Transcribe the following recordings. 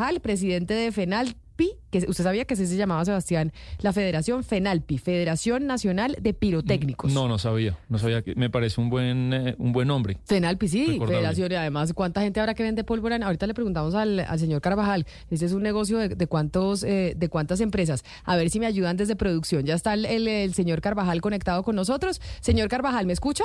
Al presidente de FENAL que usted sabía que así se llamaba Sebastián, la Federación FENALPI, Federación Nacional de Pirotécnicos. No, no sabía, no sabía que me parece un buen eh, un buen nombre. FENALPI, sí, Federación, y además, ¿cuánta gente habrá que vende pólvora? Ahorita le preguntamos al, señor Carvajal, este es un negocio de, cuántos eh, de cuántas empresas. A ver si me ayudan desde producción. Ya está el señor Carvajal conectado con nosotros. Señor Carvajal, ¿me escucha?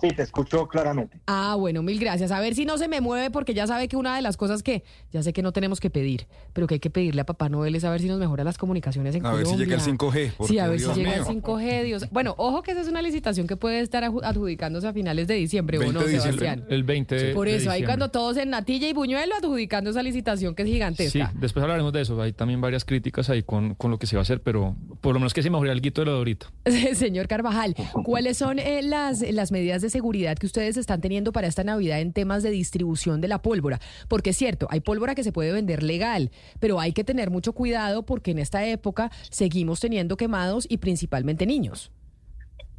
Sí, te escucho claramente. Ah, bueno, mil gracias. A ver si no se me mueve, porque ya sabe que una de las cosas que ya sé que no tenemos que pedir, pero que hay que pedirle a Papá Noel es a ver si nos mejora las comunicaciones en Colombia. A ver si llega el 5G. Sí, a ver si llega el 5G, Dios. Bueno, ojo que esa es una licitación que puede estar adjudicándose a finales de diciembre, ¿o no, Sebastián? El, 20 Por eso, ahí cuando todos en Natilla y Buñuelo adjudicando esa licitación que es gigantesca. Sí, después hablaremos de eso. Hay también varias críticas ahí con, con lo que se va a hacer, pero por lo menos que se mejore el guito de lo de ahorita. Señor Carvajal, ¿cuáles son eh, las, las medidas de seguridad que ustedes están teniendo para esta Navidad en temas de distribución de la pólvora? Porque es cierto, hay pólvora que se puede vender legal, pero hay que tener mucho cuidado porque en esta época seguimos teniendo quemados y principalmente niños.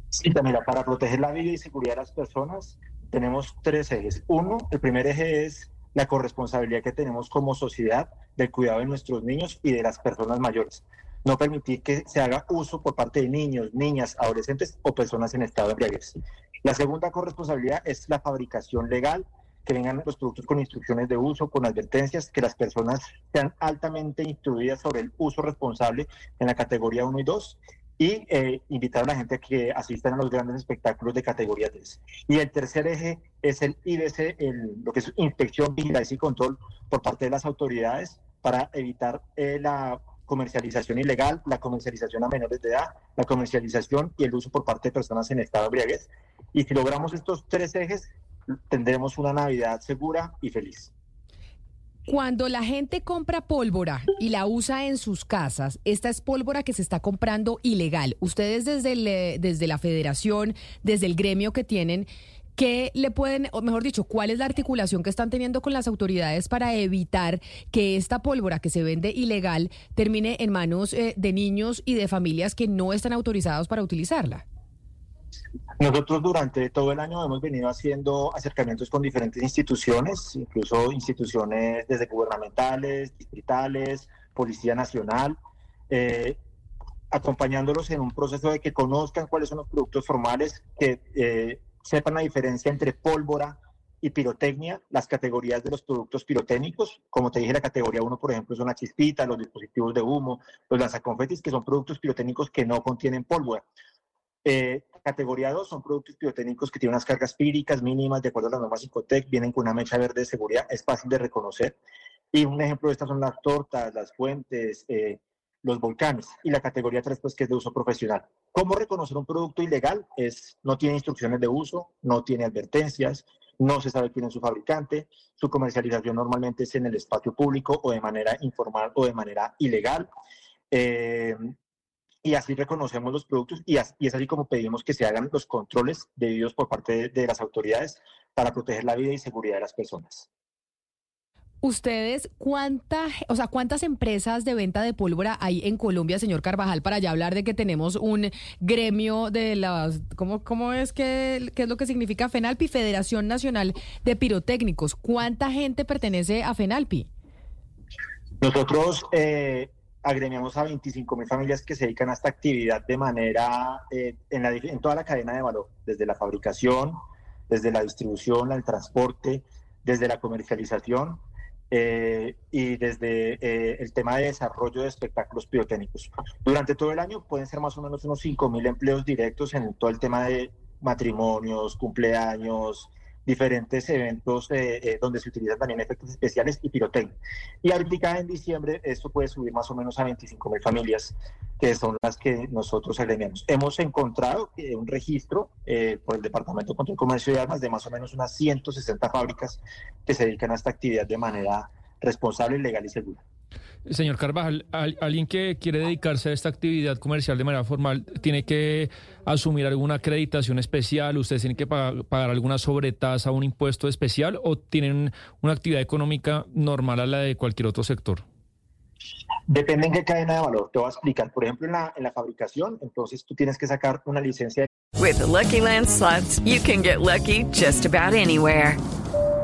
Sí, mira, para proteger la vida y seguridad de las personas tenemos tres ejes. Uno, el primer eje es la corresponsabilidad que tenemos como sociedad del cuidado de nuestros niños y de las personas mayores. No permitir que se haga uso por parte de niños, niñas, adolescentes o personas en estado de embriaguez. La segunda corresponsabilidad es la fabricación legal, que vengan los productos con instrucciones de uso, con advertencias, que las personas sean altamente instruidas sobre el uso responsable en la categoría 1 y 2 y eh, invitar a la gente a que asistan a los grandes espectáculos de categoría 3. Y el tercer eje es el IDC, el, lo que es inspección, vigilancia y control por parte de las autoridades para evitar eh, la comercialización ilegal, la comercialización a menores de edad, la comercialización y el uso por parte de personas en estado de embriaguez. Y si logramos estos tres ejes, tendremos una Navidad segura y feliz. Cuando la gente compra pólvora y la usa en sus casas, esta es pólvora que se está comprando ilegal. Ustedes desde, eh, desde la federación, desde el gremio que tienen, ¿Qué le pueden, o mejor dicho, cuál es la articulación que están teniendo con las autoridades para evitar que esta pólvora que se vende ilegal termine en manos eh, de niños y de familias que no están autorizados para utilizarla? Nosotros durante todo el año hemos venido haciendo acercamientos con diferentes instituciones, incluso instituciones desde gubernamentales, distritales, Policía Nacional, eh, acompañándolos en un proceso de que conozcan cuáles son los productos formales, que eh, sepan la diferencia entre pólvora y pirotecnia, las categorías de los productos pirotécnicos. Como te dije, la categoría 1, por ejemplo, son la chispita, los dispositivos de humo, los lanzaconfetis, que son productos pirotécnicos que no contienen pólvora. Eh, categoría 2 son productos pirotécnicos que tienen unas cargas píricas mínimas de acuerdo a las normas Psicotec, vienen con una mecha verde de seguridad, es fácil de reconocer. Y un ejemplo de estas son las tortas, las fuentes, eh, los volcanes. Y la categoría 3, pues, que es de uso profesional. ¿Cómo reconocer un producto ilegal? Es, no tiene instrucciones de uso, no tiene advertencias, no se sabe quién es su fabricante, su comercialización normalmente es en el espacio público o de manera informal o de manera ilegal. Eh, y así reconocemos los productos y, es así como pedimos que se hagan los controles debidos por parte de, las autoridades para proteger la vida y seguridad de las personas. Ustedes, ¿cuánta, o sea, ¿cuántas empresas de venta de pólvora hay en Colombia, señor Carvajal, para ya hablar de que tenemos un gremio de las, ¿cómo, cómo es que, qué es lo que significa FENALPI? Federación Nacional de Pirotécnicos. ¿Cuánta gente pertenece a FENALPI? Nosotros eh, agremiamos a 25 mil familias que se dedican a esta actividad de manera, eh, en, la, en toda la cadena de valor, desde la fabricación, desde la distribución, el transporte, desde la comercialización eh, y desde eh, el tema de desarrollo de espectáculos pirotécnicos. Durante todo el año pueden ser más o menos unos 5 mil empleos directos en todo el tema de matrimonios, cumpleaños, diferentes eventos eh, eh, donde se utilizan también efectos especiales y pirotecnia. Y ahorita en diciembre esto puede subir más o menos a 25 mil familias, que son las que nosotros agremiamos. Hemos encontrado un registro eh, por el Departamento contra el Comercio de Armas de más o menos unas 160 fábricas que se dedican a esta actividad de manera responsable, legal y segura. Señor Carvajal, alguien que quiere dedicarse a esta actividad comercial de manera formal tiene que asumir alguna acreditación especial, ustedes tienen que pagar, alguna sobretasa, un impuesto especial o tienen una actividad económica normal a la de cualquier otro sector. Depende en qué cadena de valor. Te voy a explicar. Por ejemplo, en la, en la fabricación, entonces tú tienes que sacar una licencia. With Lucky Land slots, you can get lucky just about anywhere.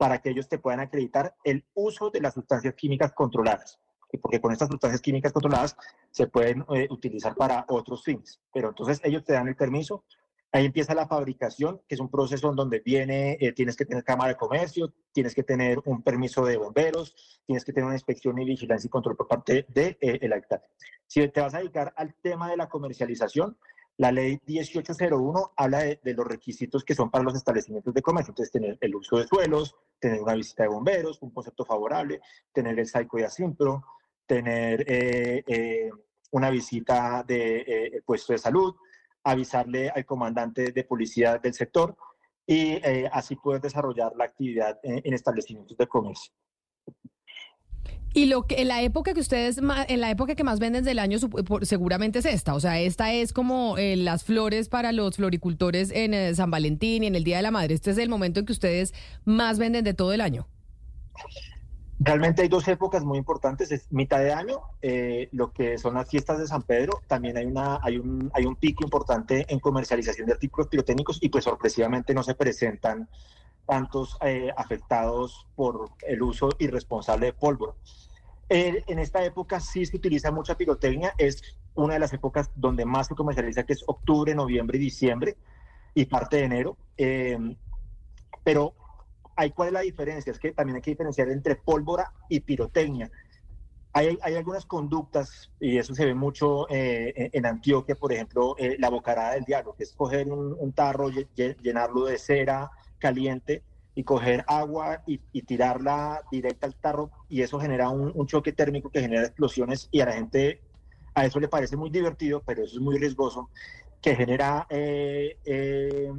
para que ellos te puedan acreditar el uso de las sustancias químicas controladas. Porque con estas sustancias químicas controladas se pueden eh, utilizar para otros fines. Pero entonces ellos te dan el permiso. Ahí empieza la fabricación, que es un proceso en donde viene, eh, tienes que tener cámara de comercio, tienes que tener un permiso de bomberos, tienes que tener una inspección y vigilancia y control por parte del de, eh, el Si te vas a dedicar al tema de la comercialización, la ley 1801 habla de, los requisitos que son para los establecimientos de comercio. Entonces, tener el uso de suelos, tener una visita de bomberos, un concepto favorable, tener el SAICO y ASIMPRO, tener eh, eh, una visita de eh, puesto de salud, avisarle al comandante de policía del sector y así poder desarrollar la actividad en establecimientos de comercio. Y lo que en la época que ustedes en la época que más venden del año seguramente es esta, o sea, esta es como eh, las flores para los floricultores en eh, San Valentín y en el Día de la Madre. Este es el momento en que ustedes más venden de todo el año. Realmente hay dos épocas muy importantes, es mitad de año, eh, lo que son las fiestas de San Pedro, también hay, una, hay, un, hay un pico importante en comercialización de artículos pirotécnicos y pues sorpresivamente no se presentan tantos afectados por el uso irresponsable de pólvora en esta época sí se utiliza mucha pirotecnia, es una de las épocas donde más se comercializa, que es octubre, noviembre y diciembre y parte de enero. Em, pero hay cuál es la diferencia, es que también hay que diferenciar entre pólvora y pirotecnia. Hay, hay algunas conductas, y eso se ve mucho eh, en Antioquia, por ejemplo, eh, la bocarada del diablo, que es coger un, un tarro, llenarlo de cera caliente y coger agua y, tirarla directa al tarro y eso genera un, choque térmico que genera explosiones y a la gente a eso le parece muy divertido, pero eso es muy riesgoso, que genera eh, eh,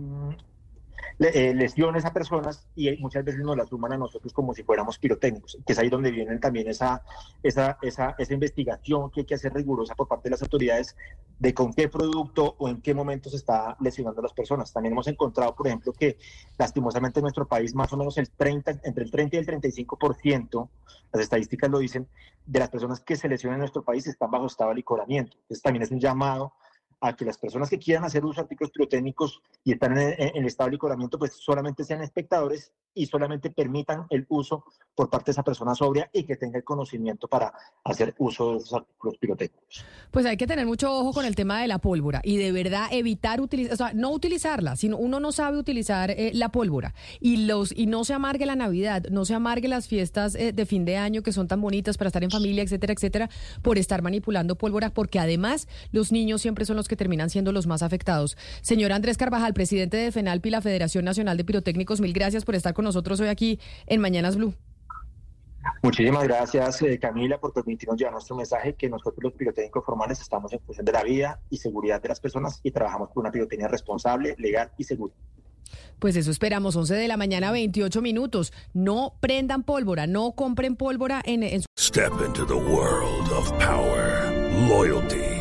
eh, lesiones a personas y muchas veces nos las suman a nosotros como si fuéramos pirotécnicos, que es ahí donde viene también esa, esa, esa, esa investigación que hay que hacer rigurosa por parte de las autoridades de con qué producto o en qué momento se está lesionando a las personas. También hemos encontrado, por ejemplo, que lastimosamente en nuestro país más o menos el 30, entre el 30 y el 35%, las estadísticas lo dicen, de las personas que se lesionan en nuestro país están bajo estado de licoramiento. Entonces también es un llamado a que las personas que quieran hacer uso de artículos pirotécnicos y están en, el estado de licoramiento, pues solamente sean espectadores y solamente permitan el uso por parte de esa persona sobria y que tenga el conocimiento para hacer uso de esos artículos pirotécnicos. Pues hay que tener mucho ojo con el tema de la pólvora y de verdad evitar utilizar, o sea, no utilizarla, sino uno no sabe utilizar eh, la pólvora y los y no se amargue la Navidad, no se amargue las fiestas eh, de fin de año que son tan bonitas para estar en familia, etcétera, etcétera, por estar manipulando pólvora, porque además los niños siempre son los que terminan siendo los más afectados. Señor Andrés Carvajal, presidente de FENALPI, la Federación Nacional de Pirotécnicos, mil gracias por estar con nosotros hoy aquí en Mañanas Blue. Muchísimas gracias, eh, Camila, por permitirnos llevar nuestro mensaje, que nosotros los pirotécnicos formales estamos en función de la vida y seguridad de las personas y trabajamos por una pirotecnia responsable, legal y segura. Pues eso esperamos, 11 de la mañana, 28 minutos. No prendan pólvora, no compren pólvora en... en... Step into the world of power, loyalty.